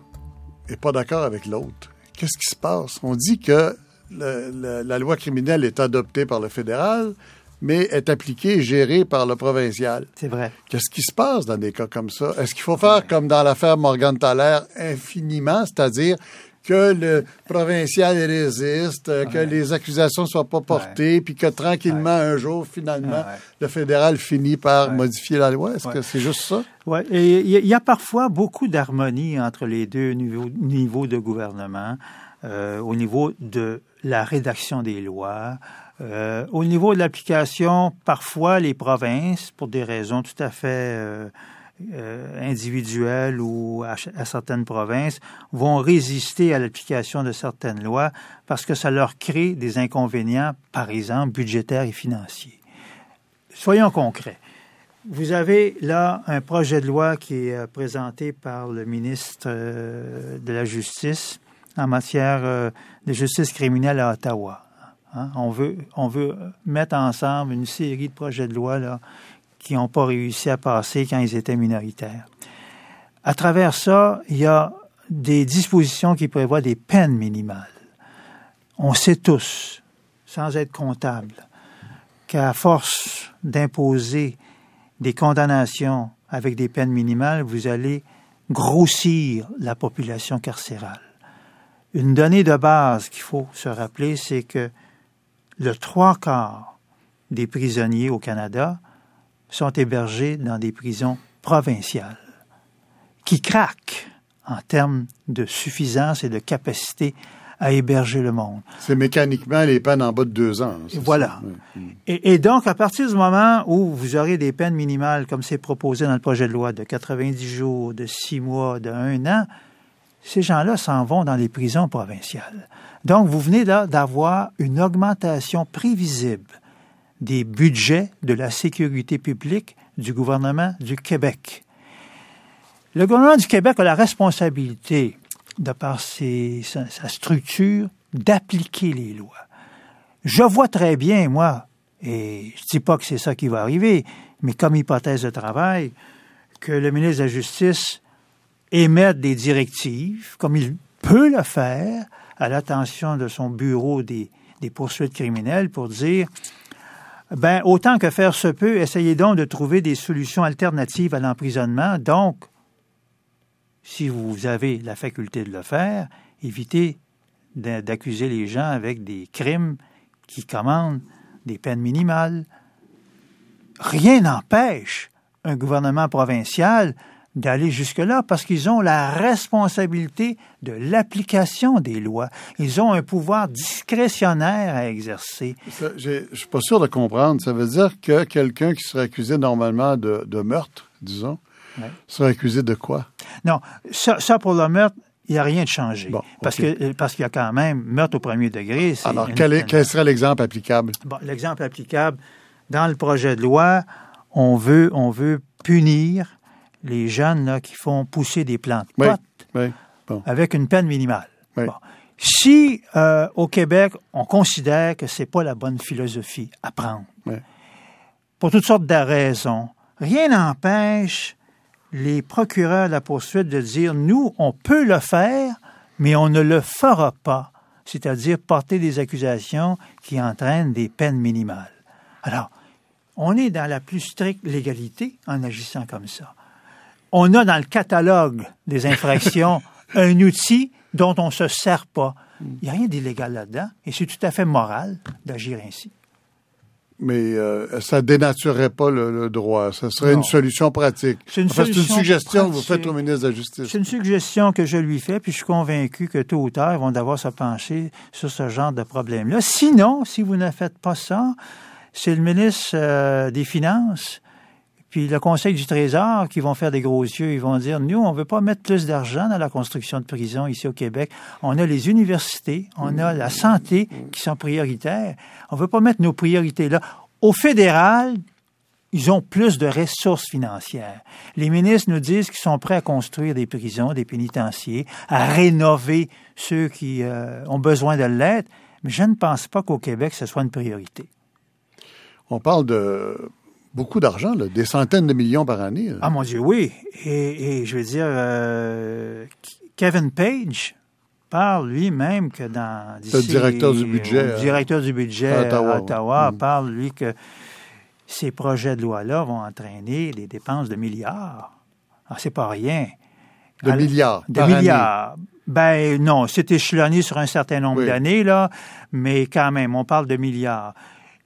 n'est pas d'accord avec l'autre, qu'est-ce qui se passe? On dit que la loi criminelle est adoptée par le fédéral, mais est appliquée et gérée par le provincial. C'est vrai. Qu'est-ce qui se passe dans des cas comme ça? Est-ce qu'il faut faire comme dans l'affaire Morgan Thaler infiniment, c'est-à-dire que le provincial résiste, que les accusations ne soient pas portées, puis que tranquillement, un jour, finalement, le fédéral finit par modifier la loi. Est-ce que c'est juste ça? Oui. Et il y a parfois beaucoup d'harmonie entre les deux niveaux, de gouvernement, euh, au niveau de la rédaction des lois, euh, au niveau de l'application, parfois les provinces, pour des raisons tout à fait euh, euh, individuelles ou à, certaines provinces vont résister à l'application de certaines lois parce que ça leur crée des inconvénients, par exemple, budgétaires et financiers. Soyons concrets. Vous avez là un projet de loi qui est euh, présenté par le ministre euh, de la Justice en matière de justice criminelle à Ottawa. Hein? On, veut, on veut mettre ensemble une série de projets de loi là, qui n'ont pas réussi à passer quand ils étaient minoritaires. À travers ça, il y a des dispositions qui prévoient des peines minimales. On sait tous, sans être comptable, qu'à force d'imposer des condamnations avec des peines minimales, vous allez grossir la population carcérale. Une donnée de base qu'il faut se rappeler, c'est que le trois quarts des prisonniers au Canada sont hébergés dans des prisons provinciales qui craquent en termes de suffisance et de capacité à héberger le monde. C'est mécaniquement les peines en bas de deux ans. Voilà. Et, donc, à partir du moment où vous aurez des peines minimales, comme c'est proposé dans le projet de loi, de 90 jours, de six mois, de un an, ces gens-là s'en vont dans les prisons provinciales. Donc, vous venez d'avoir une augmentation prévisible des budgets de la sécurité publique du gouvernement du Québec. Le gouvernement du Québec a la responsabilité, de par sa, structure, d'appliquer les lois. Je vois très bien, moi, et je ne dis pas que c'est ça qui va arriver, mais comme hypothèse de travail, que le ministre de la Justice émette des directives, comme il peut le faire, à l'attention de son bureau des, des poursuites criminelles pour dire ben, autant que faire se peut, essayez donc de trouver des solutions alternatives à l'emprisonnement. Donc, si vous avez la faculté de le faire, évitez d'accuser les gens avec des crimes qui commandent des peines minimales. Rien n'empêche un gouvernement provincial d'aller jusque-là parce qu'ils ont la responsabilité de l'application des lois. Ils ont un pouvoir discrétionnaire à exercer. Je ne suis pas sûr de comprendre. Ça veut dire que quelqu'un qui serait accusé normalement de, meurtre, disons, serait accusé de quoi? Non, ça, pour le meurtre, il n'y a rien de changé. parce que parce qu'il y a quand même meurtre au premier degré. Alors, quel, quel serait l'exemple applicable? Bon, l'exemple applicable, dans le projet de loi, on veut, on veut punir les jeunes là, qui font pousser des plantes Oui, potes oui. Bon. avec une peine minimale. Oui. Bon. Si euh, au Québec, on considère que c'est pas la bonne philosophie à prendre, pour toutes sortes de raisons, rien n'empêche les procureurs de la poursuite de dire nous, on peut le faire, mais on ne le fera pas, c'est-à-dire porter des accusations qui entraînent des peines minimales. Alors, on est dans la plus stricte légalité en agissant comme ça. On a dans le catalogue des infractions [LAUGHS] un outil dont on ne se sert pas. Il n'y a rien d'illégal là-dedans et c'est tout à fait moral d'agir ainsi. Mais euh, ça dénaturerait pas le, le droit. Ça serait Non. une solution pratique. C'est une Enfin, suggestion que vous faites au ministre de la Justice. C'est une suggestion que je lui fais, puis je suis convaincu que tôt ou tard, ils vont devoir se pencher sur ce genre de problème-là. Sinon, si vous ne faites pas ça, c'est le ministre euh, des Finances, puis le Conseil du Trésor qui vont faire des gros yeux. Ils vont dire, nous, on veut pas mettre plus d'argent dans la construction de prisons ici au Québec. On a les universités, on a la santé qui sont prioritaires. On veut pas mettre nos priorités là. Au fédéral, ils ont plus de ressources financières. Les ministres nous disent qu'ils sont prêts à construire des prisons, des pénitenciers, à rénover ceux qui euh, ont besoin de l'aide, mais je ne pense pas qu'au Québec, ce soit une priorité. On parle de beaucoup d'argent, là, des centaines de millions par année. là. Ah mon Dieu, oui. Et, et je veux dire, euh, Kevin Page parle lui-même que dans... Le directeur du budget, Le directeur du budget à Ottawa, à Ottawa ouais. Mm. parle, lui, que ces projets de loi-là vont entraîner des dépenses de milliards. Ah, c'est pas rien. De Alors- milliards De par année. milliards. Ben non, c'est échelonné sur un certain nombre Oui. d'années, là, mais quand même, on parle de milliards.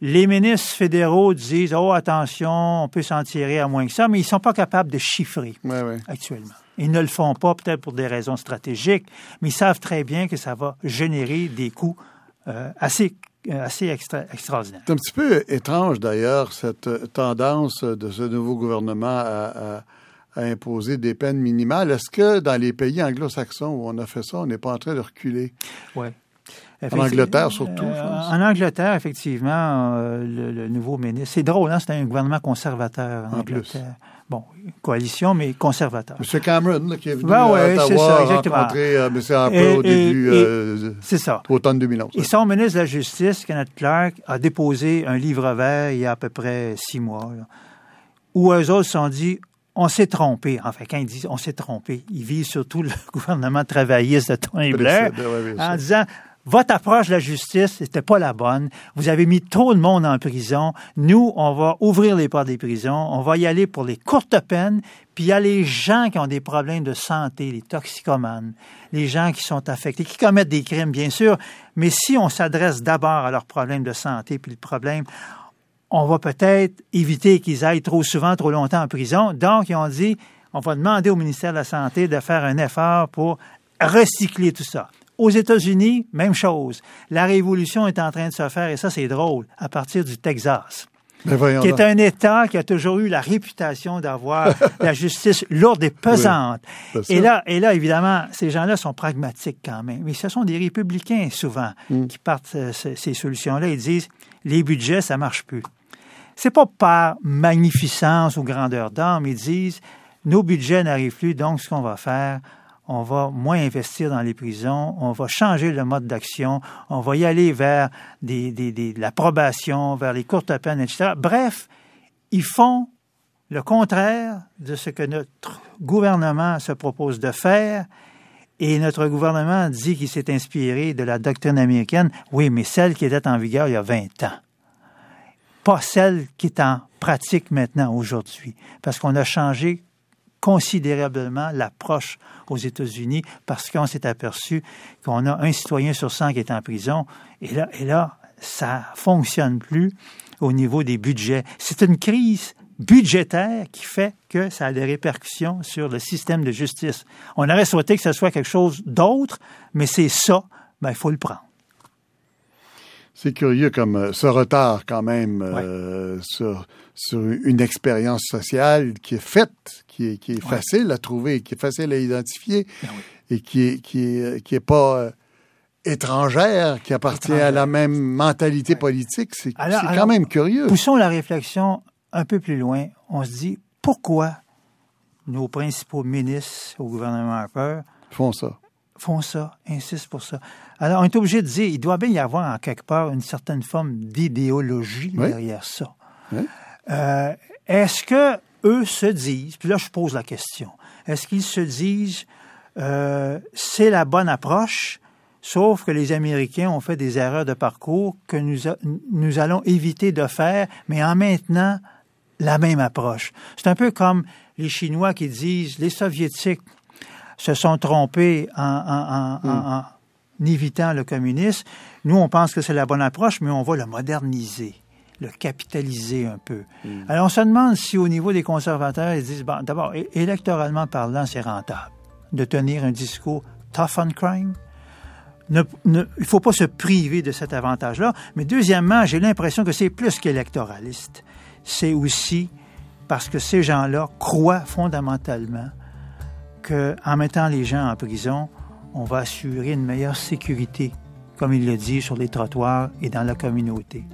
Les ministres fédéraux disent Oh, attention, on peut s'en tirer à moins que ça, mais ils ne sont pas capables de chiffrer Ouais, ouais. actuellement. Ils ne le font pas, peut-être pour des raisons stratégiques, mais ils savent très bien que ça va générer des coûts euh, assez, euh, assez extra- extraordinaires. C'est un petit peu étrange d'ailleurs, cette euh, tendance de ce nouveau gouvernement à, à- à imposer des peines minimales. Est-ce que dans les pays anglo-saxons où on a fait ça, on n'est pas en train de reculer? Ouais. En Angleterre, surtout, je pense. En Angleterre, effectivement, euh, le, le nouveau ministre. C'est drôle, hein? C'est un gouvernement conservateur en, En plus. Angleterre. Bon, coalition, mais conservateur. M. Cameron, là, qui est venu Ben à ouais, c'est Ottawa ça, rencontrer euh, M. Harper Et- au début et- euh, C'est ça. automne 2011. Et son ministre de la Justice, Kenneth Clark, a déposé un livre vert il y a à peu près six mois, là, où eux autres se sont dit on s'est trompé. Enfin, quand ils disent on s'est trompé, ils visent surtout le [LAUGHS] gouvernement travailliste de Tony Blair bien en disant votre approche de la justice n'était pas la bonne. Vous avez mis trop de monde en prison. Nous, on va ouvrir les portes des prisons. On va y aller pour les courtes peines. Puis il y a les gens qui ont des problèmes de santé, les toxicomanes, les gens qui sont affectés, qui commettent des crimes, bien sûr. Mais si on s'adresse d'abord à leurs problèmes de santé, puis le problème, on va peut-être éviter qu'ils aillent trop souvent, trop longtemps en prison. Donc, ils ont dit, on va demander au ministère de la Santé de faire un effort pour recycler tout ça. Aux États-Unis, même chose. La révolution est en train de se faire, et ça, c'est drôle, à partir du Texas, Ben qui est un État qui a toujours eu la réputation d'avoir [LAUGHS] la justice lourde et pesante. et là, et là, évidemment, ces gens-là sont pragmatiques quand même. Mais ce sont des républicains, souvent, Mm. qui partent euh, ce- ces solutions-là. Ils disent, les budgets, ça marche plus. C'est pas par magnificence ou grandeur d'âme. Ils disent, nos budgets n'arrivent plus, donc ce qu'on va faire, on va moins investir dans les prisons, on va changer le mode d'action, on va y aller vers des, des, des- de la probation, vers les courtes peines, etc. Bref, ils font le contraire de ce que notre gouvernement se propose de faire. Et notre gouvernement dit qu'il s'est inspiré de la doctrine américaine. Oui, mais celle qui était en vigueur il y a 20 ans. Pas celle qui est en pratique maintenant, aujourd'hui. Parce qu'on a changé considérablement l'approche aux États-Unis parce qu'on s'est aperçu qu'on a un citoyen sur 100 qui est en prison. Et là, et là, ça fonctionne plus au niveau des budgets. C'est une crise budgétaire qui fait que ça a des répercussions sur le système de justice. On aurait souhaité que ce soit quelque chose d'autre, mais c'est ça, ben, il faut le prendre. C'est curieux comme euh, ce retard quand même euh, sur, sur une expérience sociale qui est faite, qui est, qui est facile à trouver, qui est facile à identifier Ben oui. et qui est, qui est, qui est pas euh, étrangère qui appartient à la même mentalité politique. C'est quand même curieux. Poussons la réflexion un peu plus loin. On se dit pourquoi nos principaux ministres au gouvernement Harper font ça. font ça, insistent pour ça? Alors, on est obligé de dire, il doit bien y avoir en quelque part une certaine forme d'idéologie Oui. derrière ça. Oui. Euh, est-ce que eux se disent, puis là je pose la question, est-ce qu'ils se disent, euh, c'est la bonne approche, sauf que les Américains ont fait des erreurs de parcours que nous, a- nous allons éviter de faire, mais en maintenant la même approche? C'est un peu comme les Chinois qui disent, les Soviétiques se sont trompés en, en- en- en- en évitant le communisme. Nous, on pense que c'est la bonne approche, mais on va le moderniser, le capitaliser un peu. Alors, on se demande si au niveau des conservateurs, ils disent, bon, d'abord, électoralement parlant, c'est rentable de tenir un discours tough on crime. Ne- ne- il ne faut pas se priver de cet avantage-là. Mais deuxièmement, j'ai l'impression que c'est plus qu'électoraliste. C'est aussi parce que ces gens-là croient fondamentalement qu'en mettant les gens en prison, on va assurer une meilleure sécurité, comme il le dit, sur les trottoirs et dans la communauté.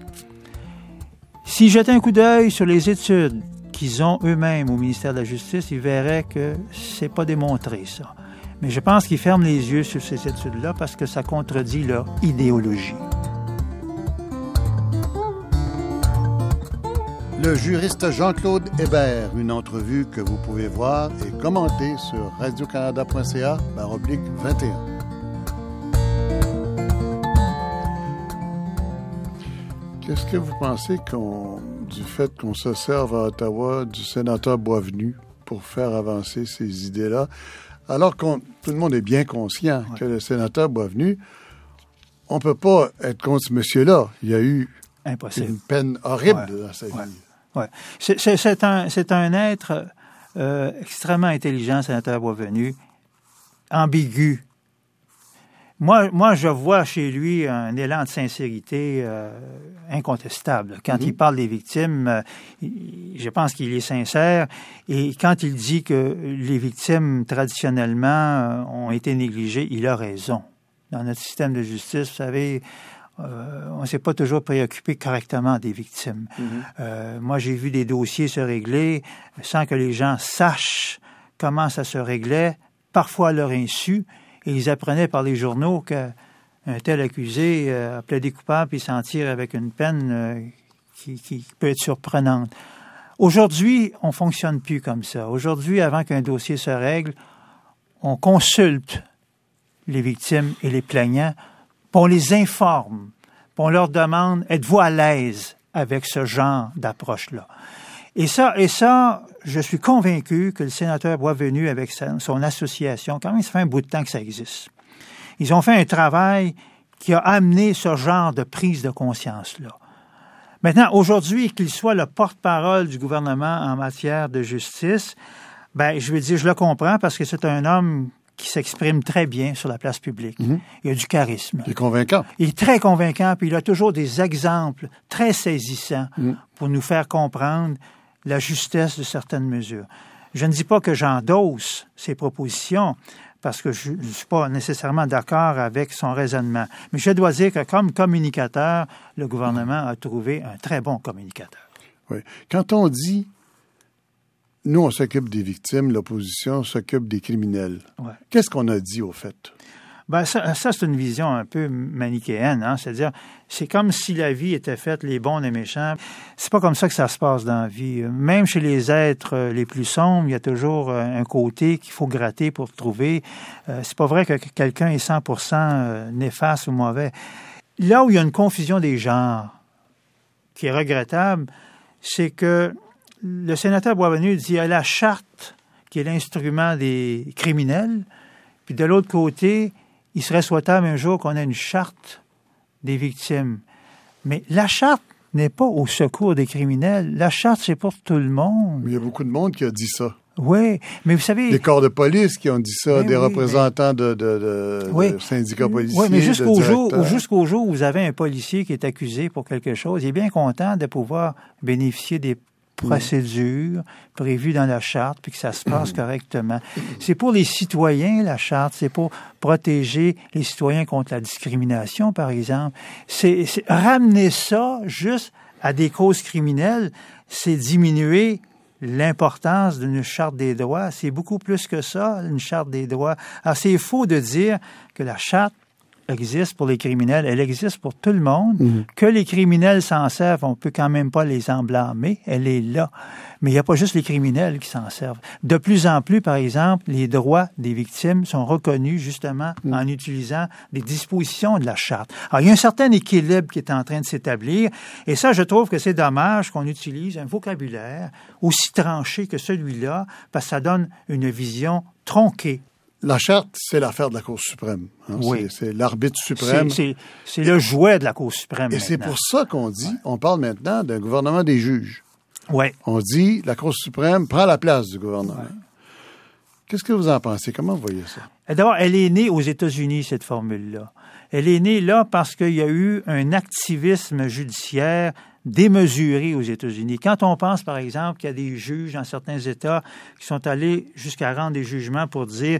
S'ils jetaient un coup d'œil sur les études qu'ils ont eux-mêmes au ministère de la Justice, ils verraient que c'est pas démontré, ça. Mais je pense qu'ils ferment les yeux sur ces études-là parce que ça contredit leur idéologie. Le juriste Jean-Claude Hébert, une entrevue que vous pouvez voir et commenter sur radiocanada.ca oblique 21. Qu'est-ce que vous pensez du fait qu'on se serve à Ottawa du sénateur Boisvenu pour faire avancer ces idées-là, alors que tout le monde est bien conscient que le sénateur Boisvenu, on peut pas être contre ce monsieur-là. Il y a eu Impossible. une peine horrible Ouais. dans sa vie. Ouais. C'est- un, c'est un être euh, extrêmement intelligent, sénateur Boisvenu, ambigu. Moi, moi, je vois chez lui un élan de sincérité euh, incontestable. Quand il parle des victimes, euh, je pense qu'il est sincère. Et quand il dit que les victimes, traditionnellement, ont été négligées, il a raison. Dans notre système de justice, vous savez, euh, on ne s'est pas toujours préoccupé correctement des victimes. Euh, moi, j'ai vu des dossiers se régler sans que les gens sachent comment ça se réglait, parfois à leur insu, et ils apprenaient par les journaux qu'un tel accusé euh, a plaidé coupable et s'en tire avec une peine euh, qui, qui peut être surprenante. Aujourd'hui, on fonctionne plus comme ça. Aujourd'hui, avant qu'un dossier se règle, on consulte les victimes et les plaignants, puis on les informe, puis on leur demande êtes-vous à l'aise avec ce genre d'approche-là? Et ça, et ça, je suis convaincu que le sénateur Boisvenu, avec son association, quand même, ça fait un bout de temps que ça existe. Ils ont fait un travail qui a amené ce genre de prise de conscience-là. Maintenant, aujourd'hui, qu'il soit le porte-parole du gouvernement en matière de justice, ben, je veux dire, je le comprends parce que c'est un homme qui s'exprime très bien sur la place publique. Il a du charisme. C'est convaincant. Il est très convaincant, puis il a toujours des exemples très saisissants pour nous faire comprendre la justesse de certaines mesures. Je ne dis pas que j'endosse ses propositions, parce que je ne suis pas nécessairement d'accord avec son raisonnement. Mais je dois dire que comme communicateur, le gouvernement a trouvé un très bon communicateur. Oui. Quand on dit nous, on s'occupe des victimes, l'opposition s'occupe des criminels, Ouais. qu'est-ce qu'on a dit au fait? Ben ça, ça c'est une vision un peu manichéenne, hein? c'est-à-dire c'est comme si la vie était faite les bons et les méchants. C'est pas comme ça que ça se passe dans la vie. Même chez les êtres euh, les plus sombres, il y a toujours euh, un côté qu'il faut gratter pour trouver. Euh, c'est pas vrai que quelqu'un est 100% euh, néfaste ou mauvais. Là où il y a une confusion des genres qui est regrettable, c'est que le sénateur Boisvenu dit à la charte qui est l'instrument des criminels, puis de l'autre côté, il serait souhaitable un jour qu'on ait une charte des victimes. Mais la charte n'est pas au secours des criminels. La charte, c'est pour tout le monde. Il y a beaucoup de monde qui a dit ça. Oui, mais vous savez... Des corps de police qui ont dit ça, Oui, des oui, représentants de, de- de- Oui. de syndicats policiers. Oui, mais jusqu'au jour, jusqu'au jour où vous avez un policier qui est accusé pour quelque chose, il est bien content de pouvoir bénéficier des procédures prévues dans la charte, puis que ça se passe [CLEARS THROAT] correctement. C'est pour les citoyens, la charte, c'est pour protéger les citoyens contre la discrimination, par exemple. C'est ramener ça juste à des causes criminelles, c'est diminuer l'importance d'une charte des droits. C'est beaucoup plus que ça, une charte des droits. Alors, c'est faux de dire que la charte existe pour les criminels, elle existe pour tout le monde. Mhm. Que les criminels s'en servent, on peut quand même pas les en blâmer. Elle est là. Mais il n'y a pas juste les criminels qui s'en servent. De plus en plus, par exemple, les droits des victimes sont reconnus justement mhm. en utilisant des dispositions de la charte. Alors, il y a un certain équilibre qui est en train de s'établir. Et ça, je trouve que c'est dommage qu'on utilise un vocabulaire aussi tranché que celui-là, parce que ça donne une vision tronquée la charte, c'est l'affaire de la Cour suprême. Hein. Oui. C'est l'arbitre suprême. C'est le jouet de la Cour suprême. Et c'est pour ça qu'on dit, on parle maintenant d'un gouvernement des juges. Oui. On dit la Cour suprême prend la place du gouvernement. Qu'est-ce que vous en pensez? Comment vous voyez ça? D'abord, elle est née aux États-Unis, cette formule-là. Elle est née là parce qu'il y a eu un activisme judiciaire démesuré aux États-Unis. Quand on pense, par exemple, qu'il y a des juges dans certains États qui sont allés jusqu'à rendre des jugements pour dire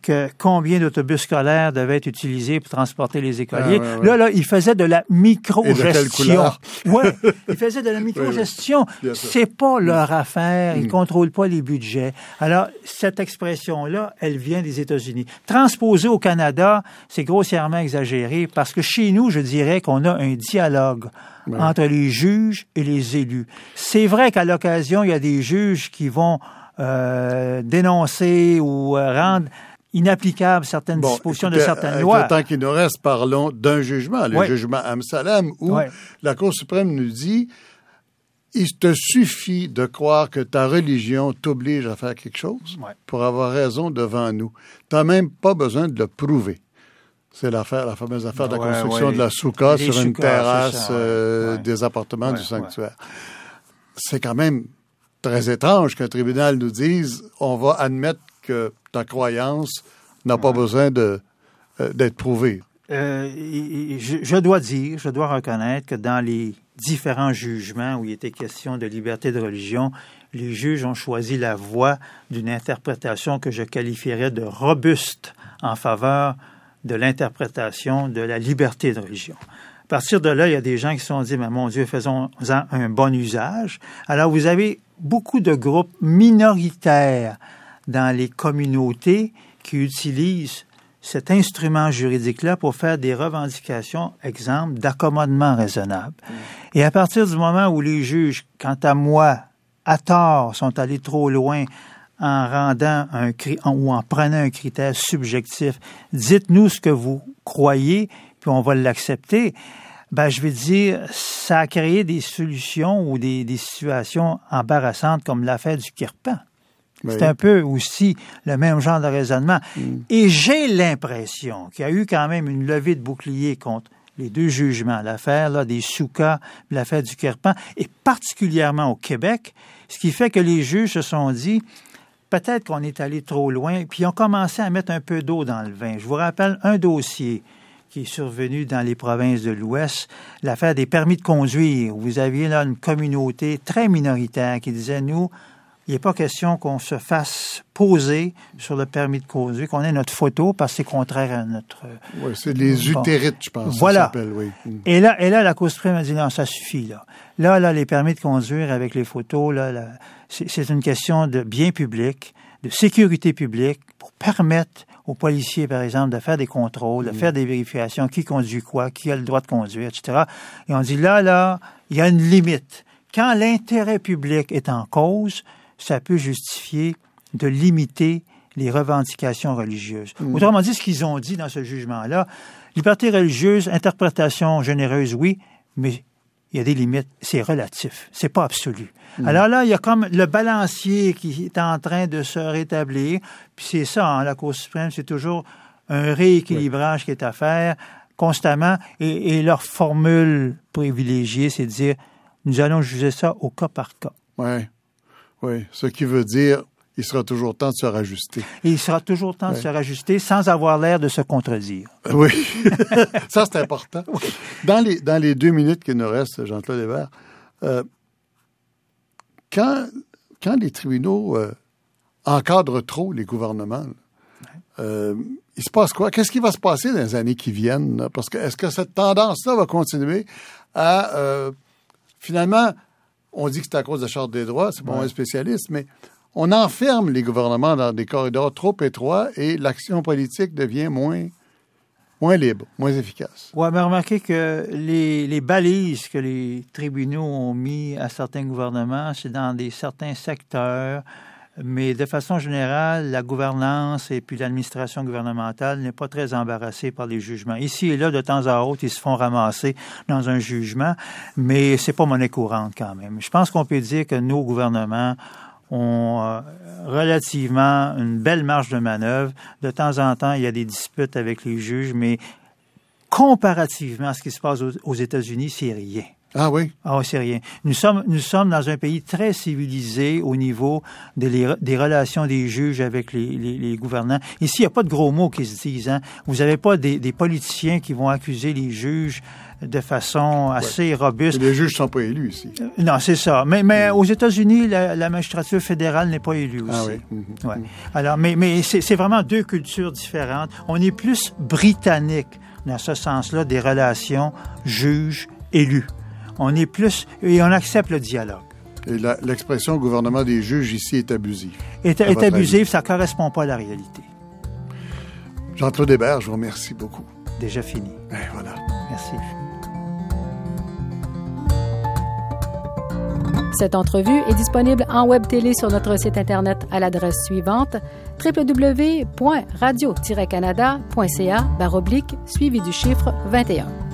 que combien d'autobus scolaires devaient être utilisés pour transporter les écoliers. Là, là, il faisait de la micro-gestion. [LAUGHS] ouais, il faisait de la micro-gestion. C'est pas leur affaire. Ils mm. contrôlent pas les budgets. Alors, cette expression-là, elle vient des États-Unis. Transposée au Canada, c'est grossièrement exagéré parce que chez nous, je dirais qu'on a un dialogue entre les juges et les élus. C'est vrai qu'à l'occasion, il y a des juges qui vont euh, dénoncer ou euh, rendre inapplicables certaines dispositions de certaines lois. Le temps qu'il nous reste, parlons d'un jugement, le jugement Amsalem, où la Cour suprême nous dit il te suffit de croire que ta religion t'oblige à faire quelque chose pour avoir raison devant nous. Tu n'as même pas besoin de le prouver. C'est l'affaire, la fameuse affaire de la construction de la souka sur une terrasse euh, des appartements du sanctuaire. C'est quand même très étrange qu'un tribunal nous dise on va admettre que ta croyance n'a pas besoin de, euh, d'être prouvée. Euh, je, je, dois dire, je dois reconnaître que dans les différents jugements où il était question de liberté de religion, les juges ont choisi la voie d'une interprétation que je qualifierais de robuste en faveur de l'interprétation de la liberté de religion. À partir de là, il y a des gens qui se sont dit, mais mon Dieu, faisons-en un bon usage. Alors, vous avez beaucoup de groupes minoritaires dans les communautés qui utilisent cet instrument juridique-là pour faire des revendications, exemple, d'accommodement raisonnable. Mm. Et à partir du moment où les juges, quant à moi, à tort, sont allés trop loin en rendant un ou en prenant un critère subjectif, dites-nous ce que vous croyez, puis on va l'accepter. Ben, je vais dire, ça a créé des solutions ou des, situations embarrassantes comme l'affaire du Kirpan. C'est un peu aussi le même genre de raisonnement. Mm. Et j'ai l'impression qu'il y a eu quand même une levée de bouclier contre les deux jugements, l'affaire des Soukas, l'affaire du Kirpan, et particulièrement au Québec, ce qui fait que les juges se sont dit, peut-être qu'on est allé trop loin, puis ils ont commencé à mettre un peu d'eau dans le vin. Je vous rappelle un dossier qui est survenu dans les provinces de l'Ouest, l'affaire des permis de conduire. Vous aviez là une communauté très minoritaire qui disait, nous, il n'est pas question qu'on se fasse poser sur le permis de conduire, qu'on ait notre photo parce que c'est contraire à notre. Oui, c'est les utérites, je pense. Voilà. Ça oui. Et là, et là, la Cour suprême a dit non, ça suffit là. Là, là, les permis de conduire avec les photos, là, là c'est une question de bien public, de sécurité publique pour permettre aux policiers, par exemple, de faire des contrôles, de mm. faire des vérifications, qui conduit quoi, qui a le droit de conduire, etc. Et on dit là, là, il y a une limite. Quand l'intérêt public est en cause, ça peut justifier de limiter les revendications religieuses. Mm. Autrement dit, ce qu'ils ont dit dans ce jugement-là, liberté religieuse, interprétation généreuse, oui, mais il y a des limites, c'est relatif, c'est pas absolu. Mm. Alors là, il y a comme le balancier qui est en train de se rétablir, puis c'est ça, hein, la Cour suprême, c'est toujours un rééquilibrage qui est à faire constamment, et, et leur formule privilégiée, c'est de dire, nous allons juger ça au cas par cas. Oui, oui, ce qui veut dire il sera toujours temps de se rajuster. il sera toujours temps de se rajuster sans avoir l'air de se contredire. Oui, [LAUGHS] ça c'est important. Dans, les, dans les deux minutes qui nous restent, Jean-Claude Hébert, euh, quand, quand les tribunaux euh, encadrent trop les gouvernements, euh, il se passe quoi? Qu'est-ce qui va se passer dans les années qui viennent? Parce que est-ce que cette tendance-là va continuer à euh, finalement, on dit que c'est à cause de la Charte des droits, c'est pas un spécialiste, mais on enferme les gouvernements dans des corridors trop étroits et l'action politique devient moins moins libre, moins efficace. Oui, mais remarquez que les, les, balises que les tribunaux ont mis à certains gouvernements, c'est dans des certains secteurs, mais de façon générale, la gouvernance et puis l'administration gouvernementale n'est pas très embarrassée par les jugements. Ici et là, de temps à autre, ils se font ramasser dans un jugement, mais c'est pas monnaie courante quand même. Je pense qu'on peut dire que nos gouvernements ont euh, relativement une belle marge de manœuvre. De temps en temps, il y a des disputes avec les juges, mais comparativement à ce qui se passe aux, États-Unis, c'est rien. Ah oui? Ah c'est rien. Nous sommes, nous sommes dans un pays très civilisé au niveau des relations des juges avec les, les, gouvernants. Ici, il n'y a pas de gros mots qui se disent. Hein. Vous n'avez pas des, des, politiciens qui vont accuser les juges de façon assez robuste. les juges ne sont pas élus ici. Euh, non, c'est ça. Mais, mais aux États-Unis, la, magistrature fédérale n'est pas élue ah aussi. Ah oui. Mhm. ouais. Alors, mais, mais c'est vraiment deux cultures différentes. On est plus britannique dans ce sens-là des relations juges-élus. On est plus et on accepte le dialogue. Et l'expression gouvernement des juges ici est abusive. Est, est abusive, ça ne correspond pas à la réalité. Jean-Claude Hébert, je vous remercie beaucoup. Déjà fini. Et voilà. Merci. Cette entrevue est disponible en web télé sur notre site internet à l'adresse suivante www.radio-canada.ca suivi du chiffre 21.